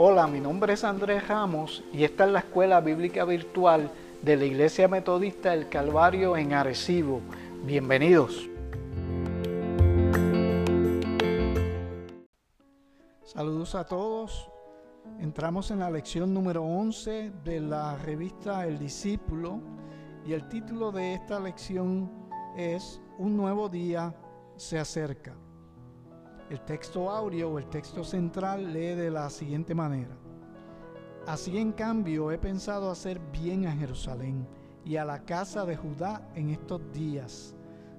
Hola, mi nombre es Andrés Ramos y esta es la Escuela Bíblica Virtual de la Iglesia Metodista del Calvario en Arecibo. Bienvenidos. Saludos a todos. Entramos en la lección número 11 de la revista El Discípulo y el título de esta lección es Un nuevo día se acerca. El texto áureo o el texto central lee de la siguiente manera. Así en cambio he pensado hacer bien a Jerusalén y a la casa de Judá en estos días.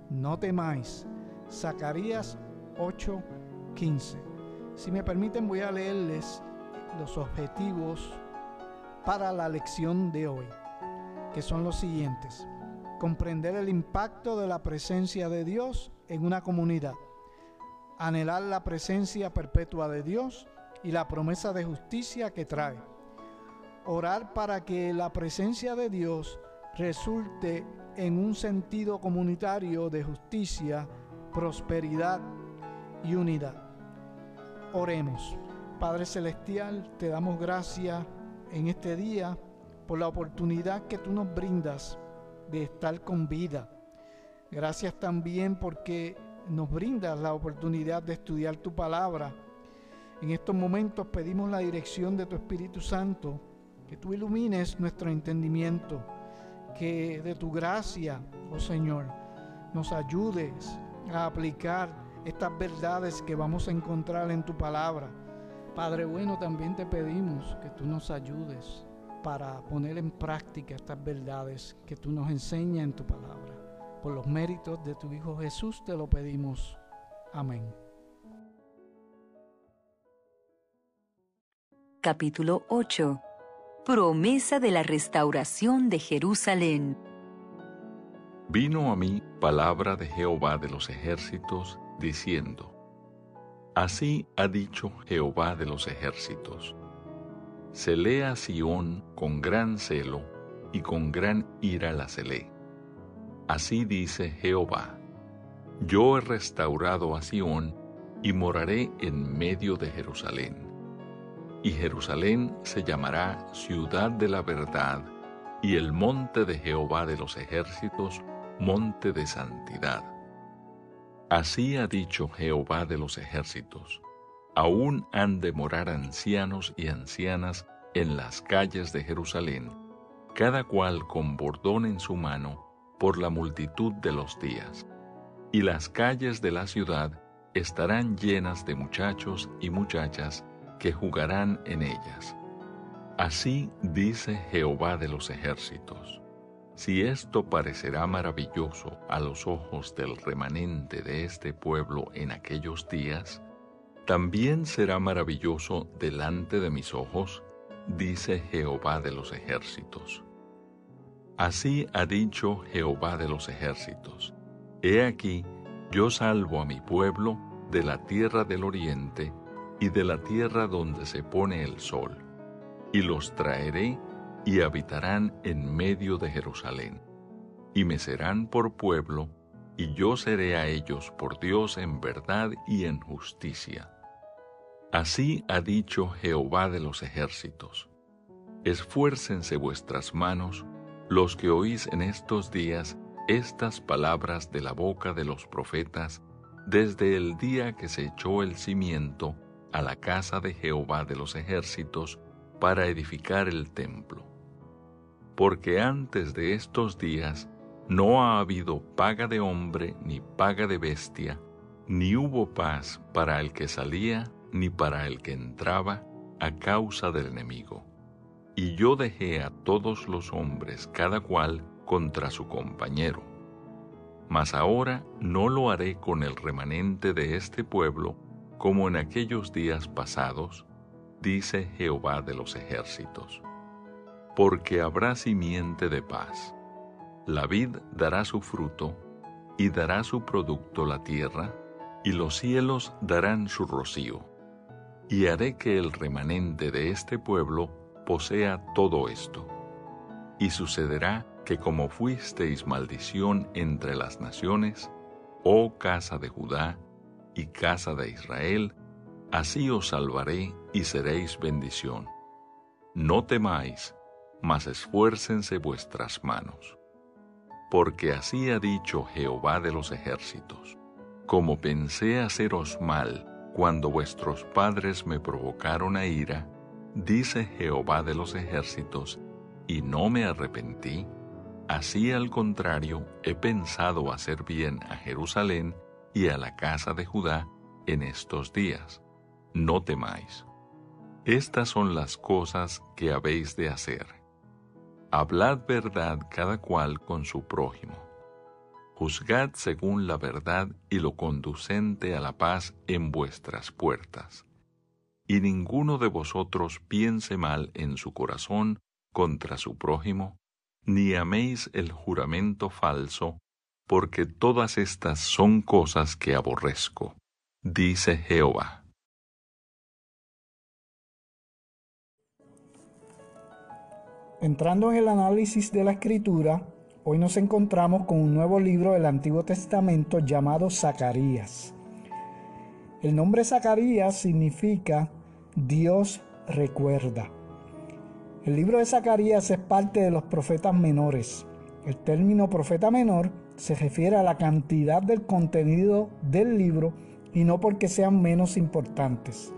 No temáis. Zacarías 8:15. Si me permiten voy a leerles los objetivos para la lección de hoy, que son los siguientes. Comprender el impacto de la presencia de Dios en una comunidad anhelar la presencia perpetua de Dios y la promesa de justicia que trae. Orar para que la presencia de Dios resulte en un sentido comunitario de justicia, prosperidad y unidad. Oremos. Padre Celestial, te damos gracias en este día por la oportunidad que tú nos brindas de estar con vida. Gracias también porque nos brindas la oportunidad de estudiar tu palabra. En estos momentos pedimos la dirección de tu Espíritu Santo, que tú ilumines nuestro entendimiento, que de tu gracia, oh Señor, nos ayudes a aplicar estas verdades que vamos a encontrar en tu palabra. Padre bueno, también te pedimos que tú nos ayudes para poner en práctica estas verdades que tú nos enseñas en tu palabra. Por los méritos de tu Hijo Jesús te lo pedimos. Amén. Capítulo 8. Promesa de la restauración de Jerusalén. Vino a mí palabra de Jehová de los ejércitos, diciendo, Así ha dicho Jehová de los ejércitos, celé a Sión con gran celo, y con gran ira la celé Así dice Jehová, yo he restaurado a Sión y moraré en medio de Jerusalén. Y Jerusalén se llamará ciudad de la verdad, y el monte de Jehová de los ejércitos, monte de santidad. Así ha dicho Jehová de los ejércitos, aún han de morar ancianos y ancianas en las calles de Jerusalén, cada cual con bordón en su mano, por la multitud de los días, y las calles de la ciudad estarán llenas de muchachos y muchachas que jugarán en ellas. Así dice Jehová de los ejércitos. Si esto parecerá maravilloso a los ojos del remanente de este pueblo en aquellos días, también será maravilloso delante de mis ojos, dice Jehová de los ejércitos. Así ha dicho Jehová de los ejércitos. He aquí, yo salvo a mi pueblo de la tierra del oriente y de la tierra donde se pone el sol, y los traeré y habitarán en medio de Jerusalén, y me serán por pueblo, y yo seré a ellos por Dios en verdad y en justicia. Así ha dicho Jehová de los ejércitos. Esfuércense vuestras manos, los que oís en estos días estas palabras de la boca de los profetas, desde el día que se echó el cimiento a la casa de Jehová de los ejércitos para edificar el templo. Porque antes de estos días no ha habido paga de hombre ni paga de bestia, ni hubo paz para el que salía ni para el que entraba a causa del enemigo y yo dejé a todos los hombres cada cual contra su compañero. Mas ahora no lo haré con el remanente de este pueblo como en aquellos días pasados, dice Jehová de los ejércitos. Porque habrá simiente de paz. La vid dará su fruto, y dará su producto la tierra, y los cielos darán su rocío. Y haré que el remanente de este pueblo posea todo esto. Y sucederá que como fuisteis maldición entre las naciones, oh casa de Judá y casa de Israel, Así os salvaré y seréis bendición. No temáis, mas esfuércense vuestras manos. Porque así ha dicho Jehová de los ejércitos, como pensé haceros mal cuando vuestros padres me provocaron a ira, dice Jehová de los ejércitos, y no me arrepentí, así al contrario he pensado hacer bien a Jerusalén y a la casa de Judá en estos días. No temáis. Estas son las cosas que habéis de hacer. Hablad verdad cada cual con su prójimo. Juzgad según la verdad y lo conducente a la paz en vuestras puertas. Y ninguno de vosotros piense mal en su corazón contra su prójimo, ni améis el juramento falso, porque todas estas son cosas que aborrezco, dice Jehová. Entrando en el análisis de la escritura, hoy nos encontramos con un nuevo libro del Antiguo Testamento llamado Zacarías. El nombre Zacarías significa Dios recuerda. El libro de Zacarías es parte de los profetas menores. El término profeta menor se refiere a la cantidad del contenido del libro y no porque sean menos importantes.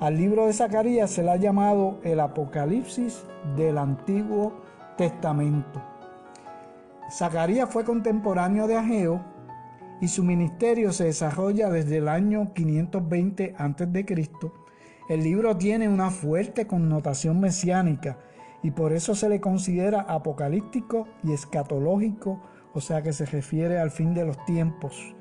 Al libro de Zacarías se le ha llamado el Apocalipsis del Antiguo Testamento. Zacarías fue contemporáneo de Ageo y su ministerio se desarrolla desde el año 520 a.C. El libro tiene una fuerte connotación mesiánica y por eso se le considera apocalíptico y escatológico, o sea que se refiere al fin de los tiempos.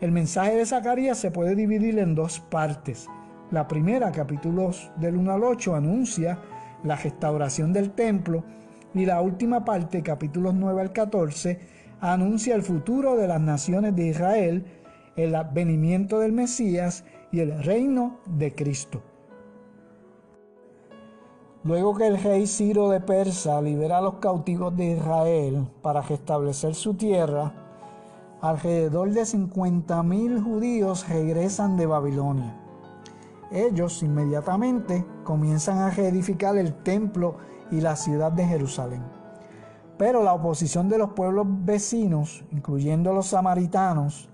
El mensaje de Zacarías se puede dividir en dos partes. La primera, capítulos del 1 al 8, anuncia la restauración del templo y la última parte, capítulos 9 al 14, anuncia el futuro de las naciones de Israel, el advenimiento del Mesías y el reino de Cristo. Luego que el rey Ciro de Persa libera a los cautivos de Israel para restablecer su tierra, alrededor de 50.000 judíos regresan de Babilonia ellos inmediatamente comienzan a reedificar el templo y la ciudad de Jerusalén. Pero la oposición de los pueblos vecinos, incluyendo los samaritanos,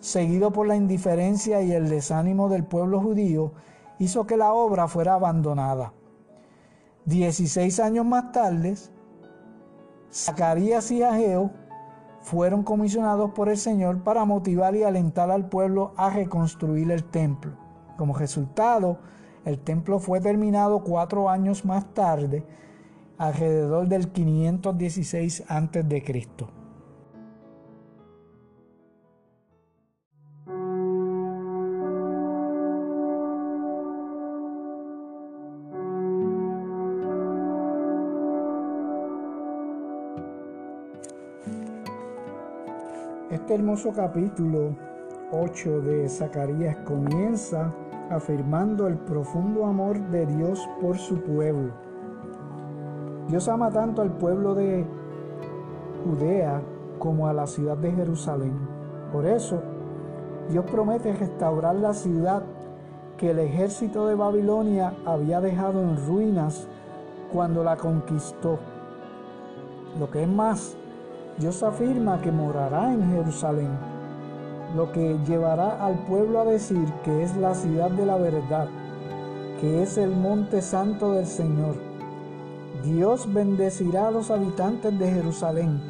seguido por la indiferencia y el desánimo del pueblo judío, hizo que la obra fuera abandonada. Dieciséis años más tarde, Zacarías y Ageo fueron comisionados por el Señor para motivar y alentar al pueblo a reconstruir el templo. Como resultado, el templo fue terminado cuatro años más tarde, alrededor del 516 a.C. Este hermoso capítulo 8 de Zacarías comienza afirmando el profundo amor de Dios por su pueblo. Dios ama tanto al pueblo de Judea como a la ciudad de Jerusalén. Por eso, Dios promete restaurar la ciudad que el ejército de Babilonia había dejado en ruinas cuando la conquistó. Lo que es más, Dios afirma que morará en Jerusalén lo que llevará al pueblo a decir que es la ciudad de la verdad, que es el monte santo del Señor. Dios bendecirá a los habitantes de Jerusalén,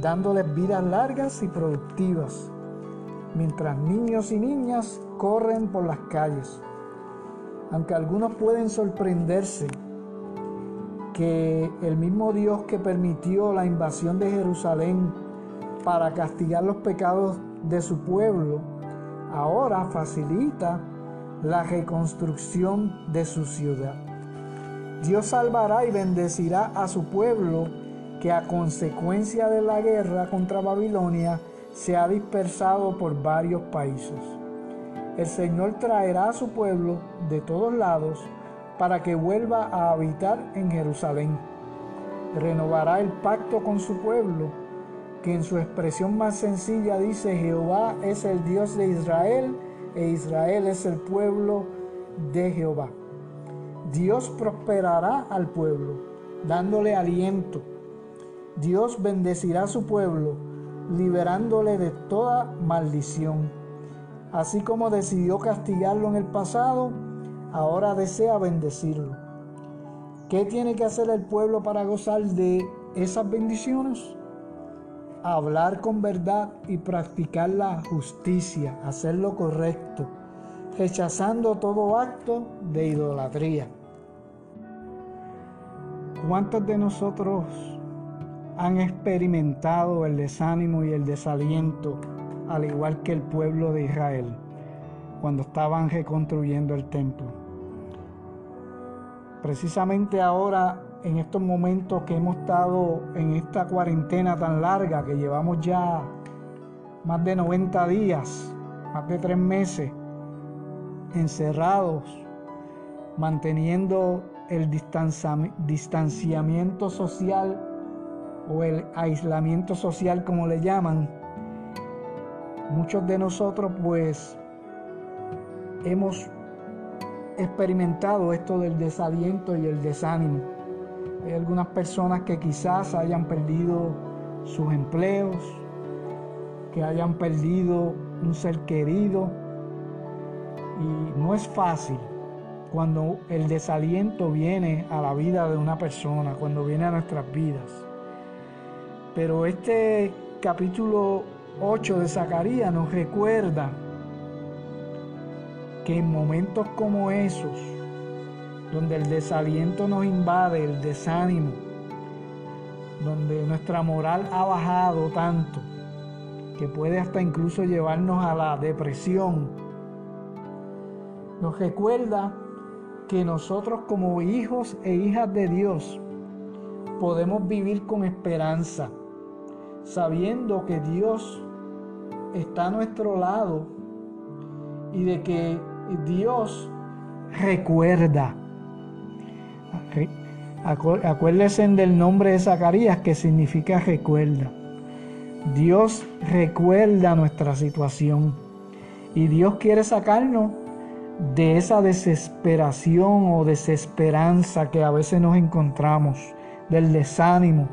dándoles vidas largas y productivas, mientras niños y niñas corren por las calles. Aunque algunos pueden sorprenderse que el mismo Dios que permitió la invasión de Jerusalén para castigar los pecados de su pueblo, ahora facilita la reconstrucción de su ciudad. Dios salvará y bendecirá a su pueblo que a consecuencia de la guerra contra Babilonia se ha dispersado por varios países. El Señor traerá a su pueblo de todos lados para que vuelva a habitar en Jerusalén. Renovará el pacto con su pueblo que en su expresión más sencilla dice, Jehová es el Dios de Israel, e Israel es el pueblo de Jehová. Dios prosperará al pueblo, dándole aliento. Dios bendecirá a su pueblo, liberándole de toda maldición. Así como decidió castigarlo en el pasado, ahora desea bendecirlo. ¿Qué tiene que hacer el pueblo para gozar de esas bendiciones? Hablar con verdad y practicar la justicia, hacer lo correcto, rechazando todo acto de idolatría. ¿Cuántos de nosotros han experimentado el desánimo y el desaliento al igual que el pueblo de Israel cuando estaban reconstruyendo el templo? Precisamente ahora, en estos momentos que hemos estado en esta cuarentena tan larga, que llevamos ya más de 90 días, más de tres meses, encerrados, manteniendo el distanciamiento social o el aislamiento social como le llaman, muchos de nosotros pues hemos experimentado esto del desaliento y el desánimo. Hay algunas personas que quizás hayan perdido sus empleos, que hayan perdido un ser querido y no es fácil cuando el desaliento viene a la vida de una persona, cuando viene a nuestras vidas. Pero este capítulo 8 de Zacarías nos recuerda que en momentos como esos, donde el desaliento nos invade, el desánimo, donde nuestra moral ha bajado tanto, que puede hasta incluso llevarnos a la depresión, nos recuerda que nosotros como hijos e hijas de Dios podemos vivir con esperanza, sabiendo que Dios está a nuestro lado y de que Dios recuerda. Acuérdense del nombre de Zacarías que significa recuerda. Dios recuerda nuestra situación y Dios quiere sacarnos de esa desesperación o desesperanza que a veces nos encontramos, del desánimo.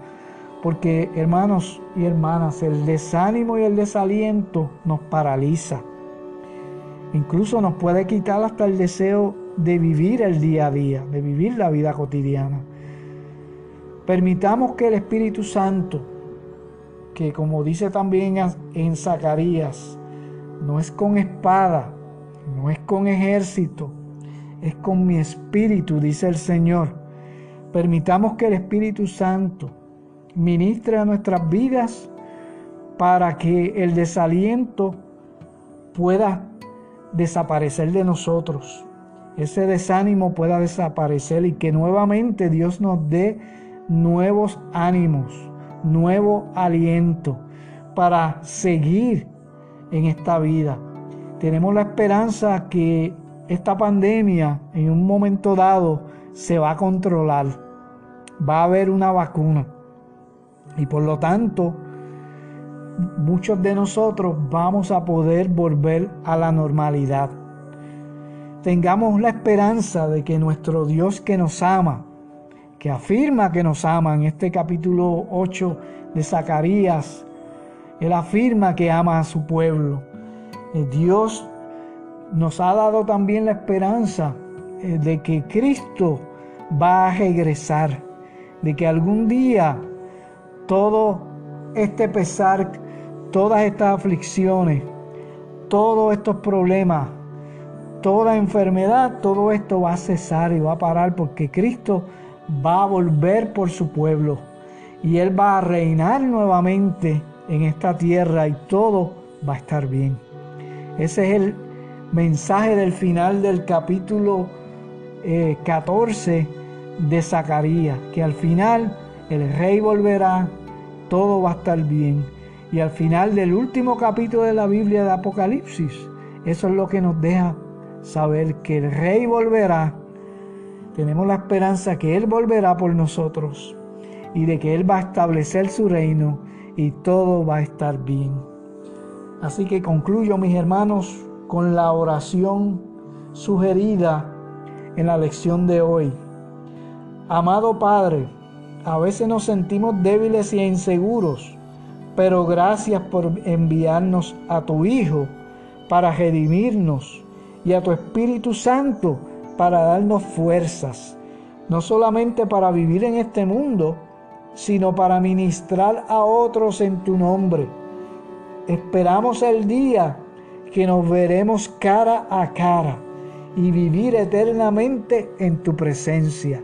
Porque hermanos y hermanas, el desánimo y el desaliento nos paraliza. Incluso nos puede quitar hasta el deseo de vivir el día a día, de vivir la vida cotidiana. Permitamos que el Espíritu Santo, que como dice también en Zacarías, no es con espada, no es con ejército, es con mi espíritu, dice el Señor. Permitamos que el Espíritu Santo ministre a nuestras vidas para que el desaliento pueda desaparecer de nosotros, ese desánimo pueda desaparecer y que nuevamente Dios nos dé nuevos ánimos, nuevo aliento para seguir en esta vida. Tenemos la esperanza que esta pandemia en un momento dado se va a controlar. Va a haber una vacuna. Y por lo tanto, muchos de nosotros vamos a poder volver a la normalidad. Tengamos la esperanza de que nuestro Dios que nos ama, que afirma que nos ama en este capítulo 8 de Zacarías, Él afirma que ama a su pueblo. Eh, Dios nos ha dado también la esperanza eh, de que Cristo va a regresar, de que algún día todo este pesar, todas estas aflicciones, todos estos problemas, toda enfermedad, todo esto va a cesar y va a parar porque Cristo va a volver por su pueblo y Él va a reinar nuevamente en esta tierra y todo va a estar bien. Ese es el mensaje del final del capítulo 14 eh, de Zacarías, que al final el rey volverá, todo va a estar bien. Y al final del último capítulo de la Biblia de Apocalipsis, eso es lo que nos deja saber que el rey volverá. Tenemos la esperanza que Él volverá por nosotros y de que Él va a establecer su reino y todo va a estar bien. Así que concluyo, mis hermanos, con la oración sugerida en la lección de hoy. Amado Padre, a veces nos sentimos débiles e inseguros, pero gracias por enviarnos a tu Hijo para redimirnos y a tu Espíritu Santo para darnos fuerzas, no solamente para vivir en este mundo, sino para ministrar a otros en tu nombre. Esperamos el día que nos veremos cara a cara y vivir eternamente en tu presencia.